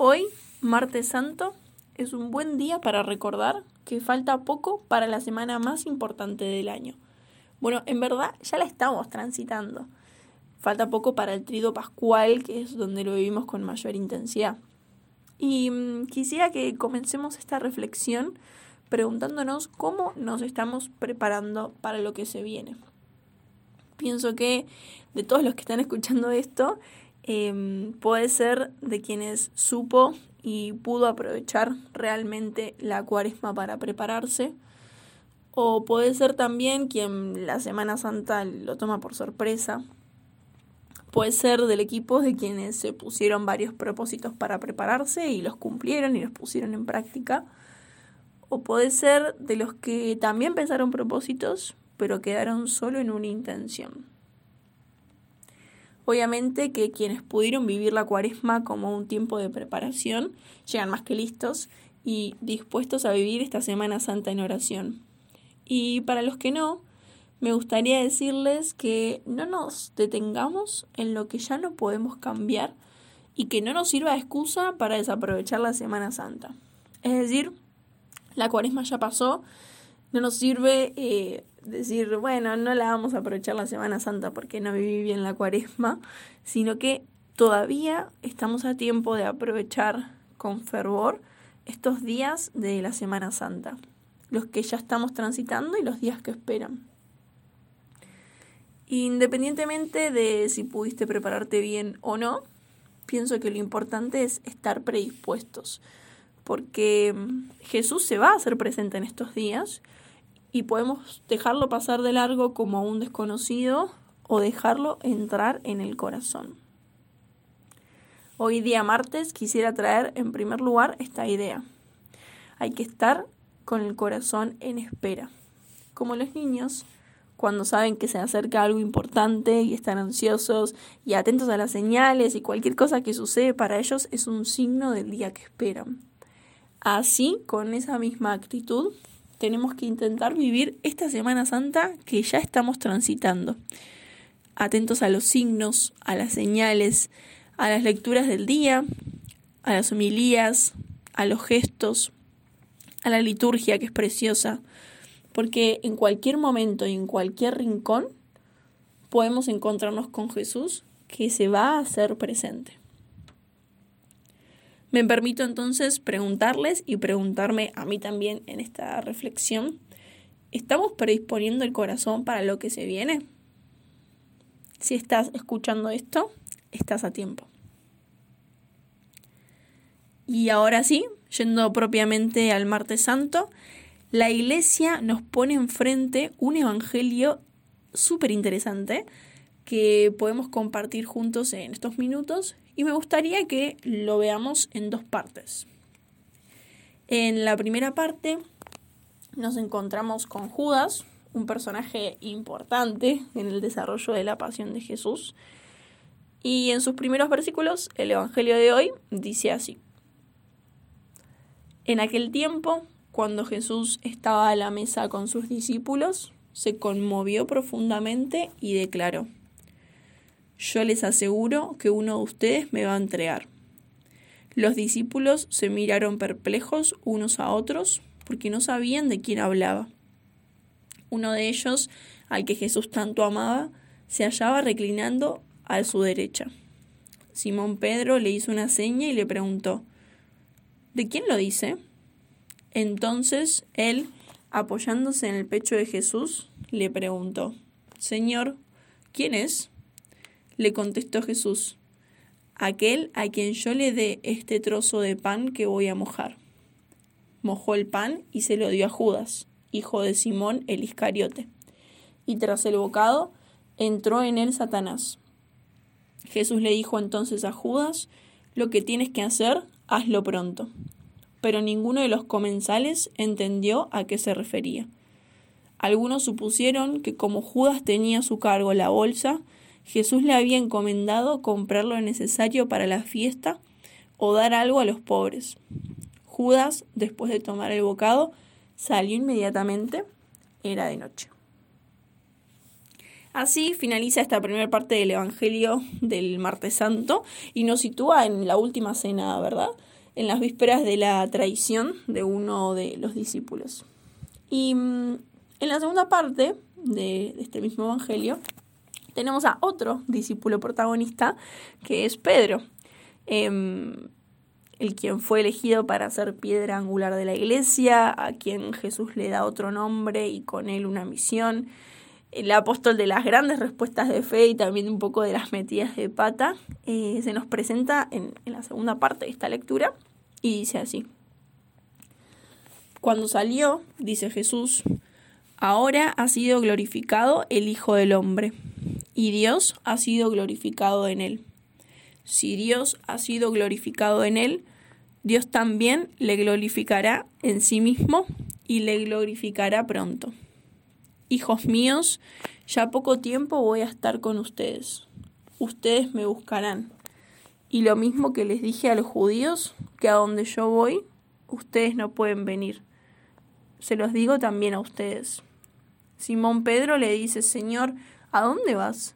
Hoy, martes santo, es un buen día para recordar que falta poco para la semana más importante del año. Bueno, en verdad ya la estamos transitando. Falta poco para el trido pascual, que es donde lo vivimos con mayor intensidad. Y mm, quisiera que comencemos esta reflexión preguntándonos cómo nos estamos preparando para lo que se viene. Pienso que de todos los que están escuchando esto, Em, puede ser de quienes supo y pudo aprovechar realmente la cuaresma para prepararse, o puede ser también quien la Semana Santa lo toma por sorpresa, puede ser del equipo de quienes se pusieron varios propósitos para prepararse y los cumplieron y los pusieron en práctica, o puede ser de los que también pensaron propósitos, pero quedaron solo en una intención. Obviamente que quienes pudieron vivir la cuaresma como un tiempo de preparación llegan más que listos y dispuestos a vivir esta Semana Santa en oración. Y para los que no, me gustaría decirles que no nos detengamos en lo que ya no podemos cambiar y que no nos sirva de excusa para desaprovechar la Semana Santa. Es decir, la cuaresma ya pasó, no nos sirve eh, decir, bueno, no la vamos a aprovechar la Semana Santa porque no viví bien la cuaresma, sino que todavía estamos a tiempo de aprovechar con fervor estos días de la Semana Santa, los que ya estamos transitando y los días que esperan. Independientemente de si pudiste prepararte bien o no, pienso que lo importante es estar predispuestos, porque Jesús se va a hacer presente en estos días y podemos dejarlo pasar de largo como un desconocido o dejarlo entrar en el corazón. Hoy día martes quisiera traer en primer lugar esta idea. Hay que estar con el corazón en espera. Como los niños, cuando saben que se acerca algo importante y están ansiosos y atentos a las señales y cualquier cosa que sucede para ellos es un signo del día que esperan. Así, con esa misma actitud, tenemos que intentar vivir esta Semana Santa que ya estamos transitando. Atentos a los signos, a las señales, a las lecturas del día, a las homilías, a los gestos, a la liturgia que es preciosa, porque en cualquier momento y en cualquier rincón podemos encontrarnos con Jesús que se va a hacer presente. Me permito entonces preguntarles y preguntarme a mí también en esta reflexión, ¿estamos predisponiendo el corazón para lo que se viene? Si estás escuchando esto, estás a tiempo. Y ahora sí, yendo propiamente al martes santo, la iglesia nos pone enfrente un evangelio súper interesante que podemos compartir juntos en estos minutos y me gustaría que lo veamos en dos partes. En la primera parte nos encontramos con Judas, un personaje importante en el desarrollo de la pasión de Jesús. Y en sus primeros versículos, el Evangelio de hoy dice así. En aquel tiempo, cuando Jesús estaba a la mesa con sus discípulos, se conmovió profundamente y declaró, yo les aseguro que uno de ustedes me va a entregar. Los discípulos se miraron perplejos unos a otros porque no sabían de quién hablaba. Uno de ellos, al que Jesús tanto amaba, se hallaba reclinando a su derecha. Simón Pedro le hizo una seña y le preguntó, ¿De quién lo dice? Entonces él, apoyándose en el pecho de Jesús, le preguntó, Señor, ¿quién es? Le contestó Jesús, aquel a quien yo le dé este trozo de pan que voy a mojar. Mojó el pan y se lo dio a Judas, hijo de Simón el Iscariote. Y tras el bocado entró en él Satanás. Jesús le dijo entonces a Judas, lo que tienes que hacer, hazlo pronto. Pero ninguno de los comensales entendió a qué se refería. Algunos supusieron que como Judas tenía a su cargo la bolsa, Jesús le había encomendado comprar lo necesario para la fiesta o dar algo a los pobres. Judas, después de tomar el bocado, salió inmediatamente. Era de noche. Así finaliza esta primera parte del Evangelio del Martes Santo y nos sitúa en la última cena, ¿verdad? En las vísperas de la traición de uno de los discípulos. Y mm, en la segunda parte de este mismo Evangelio tenemos a otro discípulo protagonista que es Pedro, em, el quien fue elegido para ser piedra angular de la iglesia, a quien Jesús le da otro nombre y con él una misión, el apóstol de las grandes respuestas de fe y también un poco de las metidas de pata, eh, se nos presenta en, en la segunda parte de esta lectura y dice así. Cuando salió, dice Jesús, ahora ha sido glorificado el Hijo del Hombre y Dios ha sido glorificado en él. Si Dios ha sido glorificado en él, Dios también le glorificará en sí mismo y le glorificará pronto. Hijos míos, ya poco tiempo voy a estar con ustedes. Ustedes me buscarán. Y lo mismo que les dije a los judíos, que a donde yo voy, ustedes no pueden venir. Se los digo también a ustedes. Simón Pedro le dice, Señor, ¿A dónde vas?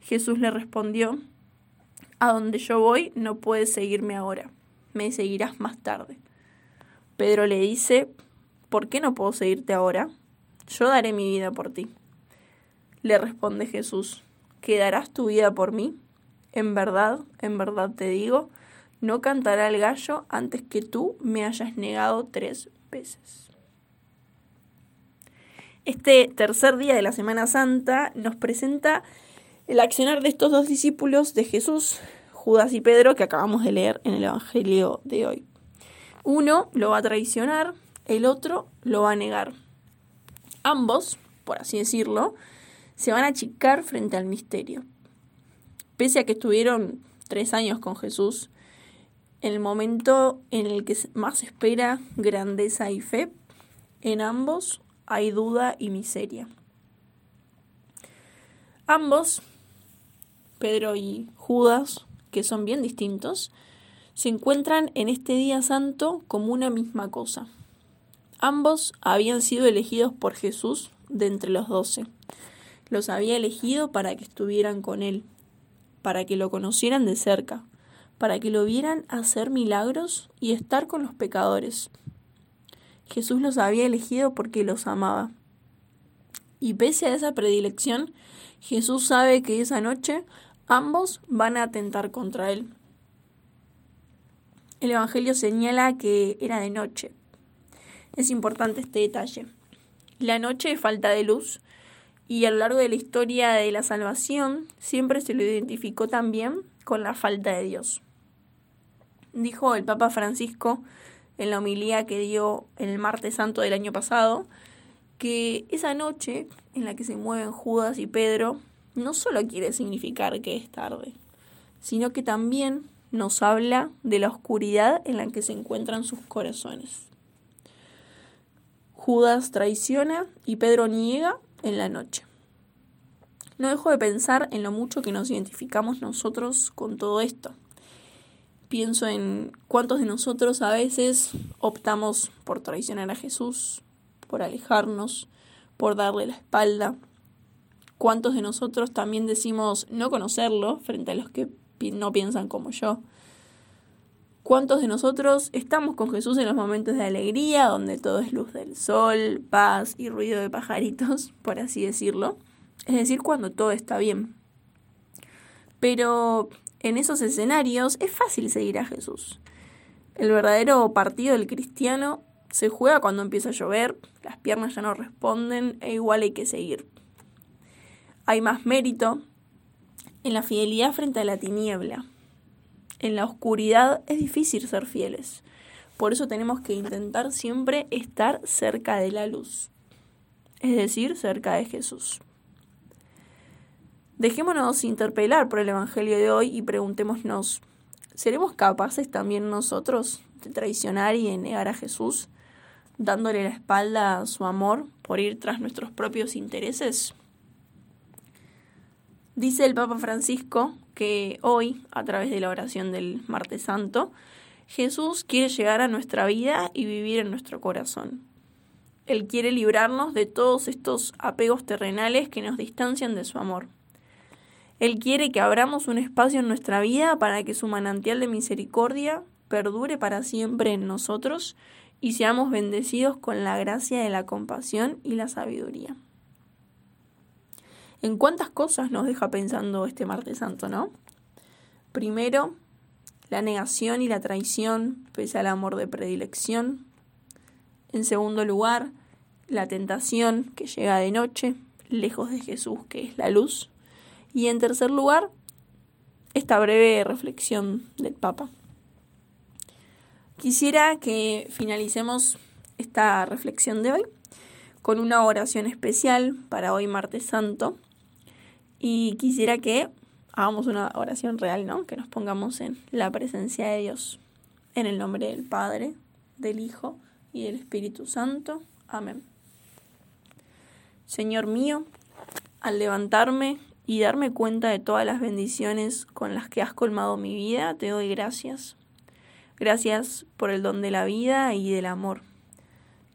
Jesús le respondió, A donde yo voy no puedes seguirme ahora, me seguirás más tarde. Pedro le dice, ¿por qué no puedo seguirte ahora? Yo daré mi vida por ti. Le responde Jesús, ¿quedarás tu vida por mí? En verdad, en verdad te digo, no cantará el gallo antes que tú me hayas negado tres veces. Este tercer día de la Semana Santa nos presenta el accionar de estos dos discípulos de Jesús, Judas y Pedro, que acabamos de leer en el Evangelio de hoy. Uno lo va a traicionar, el otro lo va a negar. Ambos, por así decirlo, se van a achicar frente al misterio. Pese a que estuvieron tres años con Jesús, en el momento en el que más espera grandeza y fe, en ambos hay duda y miseria. Ambos, Pedro y Judas, que son bien distintos, se encuentran en este día santo como una misma cosa. Ambos habían sido elegidos por Jesús de entre los doce. Los había elegido para que estuvieran con Él, para que lo conocieran de cerca, para que lo vieran hacer milagros y estar con los pecadores, Jesús los había elegido porque los amaba. Y pese a esa predilección, Jesús sabe que esa noche ambos van a atentar contra él. El Evangelio señala que era de noche. Es importante este detalle. La noche es falta de luz y a lo largo de la historia de la salvación siempre se lo identificó también con la falta de Dios. Dijo el Papa Francisco en la homilía que dio el martes santo del año pasado, que esa noche en la que se mueven Judas y Pedro no solo quiere significar que es tarde, sino que también nos habla de la oscuridad en la que se encuentran sus corazones. Judas traiciona y Pedro niega en la noche. No dejo de pensar en lo mucho que nos identificamos nosotros con todo esto pienso en cuántos de nosotros a veces optamos por traicionar a Jesús, por alejarnos, por darle la espalda. Cuántos de nosotros también decimos no conocerlo frente a los que no piensan como yo. ¿Cuántos de nosotros estamos con Jesús en los momentos de alegría, donde todo es luz del sol, paz y ruido de pajaritos, por así decirlo? Es decir, cuando todo está bien. Pero en esos escenarios es fácil seguir a Jesús. El verdadero partido del cristiano se juega cuando empieza a llover, las piernas ya no responden e igual hay que seguir. Hay más mérito en la fidelidad frente a la tiniebla. En la oscuridad es difícil ser fieles. Por eso tenemos que intentar siempre estar cerca de la luz, es decir, cerca de Jesús. Dejémonos interpelar por el Evangelio de hoy y preguntémonos, ¿seremos capaces también nosotros de traicionar y de negar a Jesús, dándole la espalda a su amor por ir tras nuestros propios intereses? Dice el Papa Francisco que hoy, a través de la oración del Martes Santo, Jesús quiere llegar a nuestra vida y vivir en nuestro corazón. Él quiere librarnos de todos estos apegos terrenales que nos distancian de su amor. Él quiere que abramos un espacio en nuestra vida para que su manantial de misericordia perdure para siempre en nosotros y seamos bendecidos con la gracia de la compasión y la sabiduría. ¿En cuántas cosas nos deja pensando este martes santo, no? Primero, la negación y la traición pese al amor de predilección. En segundo lugar, la tentación que llega de noche, lejos de Jesús, que es la luz. Y en tercer lugar, esta breve reflexión del Papa. Quisiera que finalicemos esta reflexión de hoy con una oración especial para hoy martes santo y quisiera que hagamos una oración real, ¿no? Que nos pongamos en la presencia de Dios. En el nombre del Padre, del Hijo y del Espíritu Santo. Amén. Señor mío, al levantarme y darme cuenta de todas las bendiciones con las que has colmado mi vida, te doy gracias. Gracias por el don de la vida y del amor.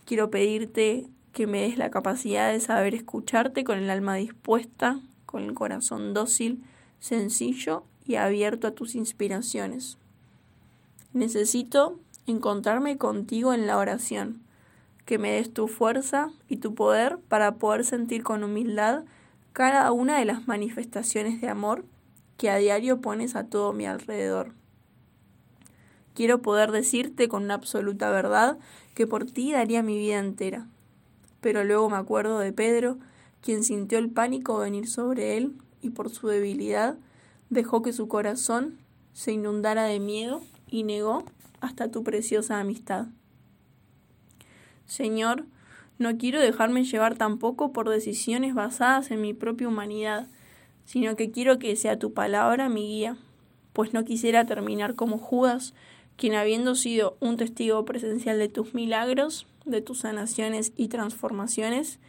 Quiero pedirte que me des la capacidad de saber escucharte con el alma dispuesta, con el corazón dócil, sencillo y abierto a tus inspiraciones. Necesito encontrarme contigo en la oración, que me des tu fuerza y tu poder para poder sentir con humildad cada una de las manifestaciones de amor que a diario pones a todo mi alrededor. Quiero poder decirte con una absoluta verdad que por ti daría mi vida entera. Pero luego me acuerdo de Pedro, quien sintió el pánico venir sobre él y por su debilidad dejó que su corazón se inundara de miedo y negó hasta tu preciosa amistad. Señor, no quiero dejarme llevar tampoco por decisiones basadas en mi propia humanidad, sino que quiero que sea tu palabra mi guía, pues no quisiera terminar como Judas, quien habiendo sido un testigo presencial de tus milagros, de tus sanaciones y transformaciones,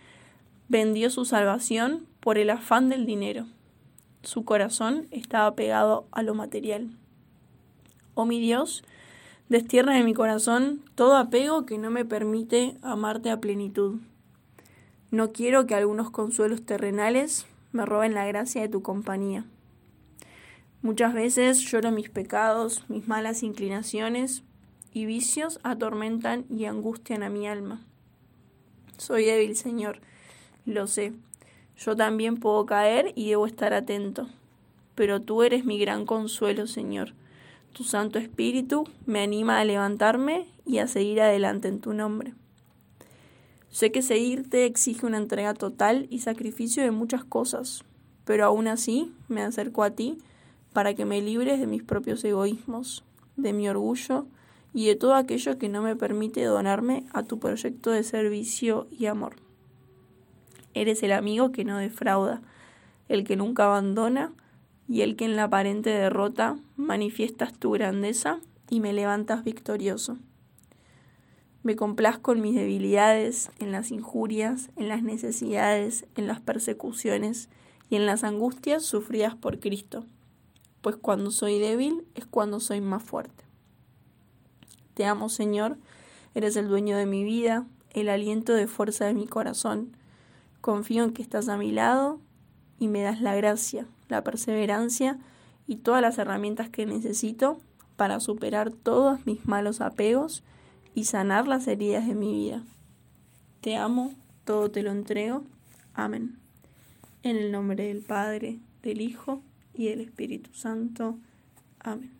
vendió su salvación por el afán del dinero. Su corazón estaba pegado a lo material. Oh mi Dios, Destierra de mi corazón todo apego que no me permite amarte a plenitud. No quiero que algunos consuelos terrenales me roben la gracia de tu compañía. Muchas veces lloro mis pecados, mis malas inclinaciones y vicios atormentan y angustian a mi alma. Soy débil, Señor, lo sé. Yo también puedo caer y debo estar atento. Pero tú eres mi gran consuelo, Señor tu Santo Espíritu me anima a levantarme y a seguir adelante en tu nombre. Sé que seguirte exige una entrega total y sacrificio de muchas cosas, pero aún así me acerco a ti para que me libres de mis propios egoísmos, de mi orgullo y de todo aquello que no me permite donarme a tu proyecto de servicio y amor. Eres el amigo que no defrauda, el que nunca abandona, y el que en la aparente derrota manifiestas tu grandeza y me levantas victorioso. Me complazco en mis debilidades, en las injurias, en las necesidades, en las persecuciones y en las angustias sufridas por Cristo, pues cuando soy débil es cuando soy más fuerte. Te amo, Señor, eres el dueño de mi vida, el aliento de fuerza de mi corazón. Confío en que estás a mi lado y me das la gracia, la perseverancia y todas las herramientas que necesito para superar todos mis malos apegos y sanar las heridas de mi vida. Te amo, todo te lo entrego. Amén. En el nombre del Padre, del Hijo y del Espíritu Santo. Amén.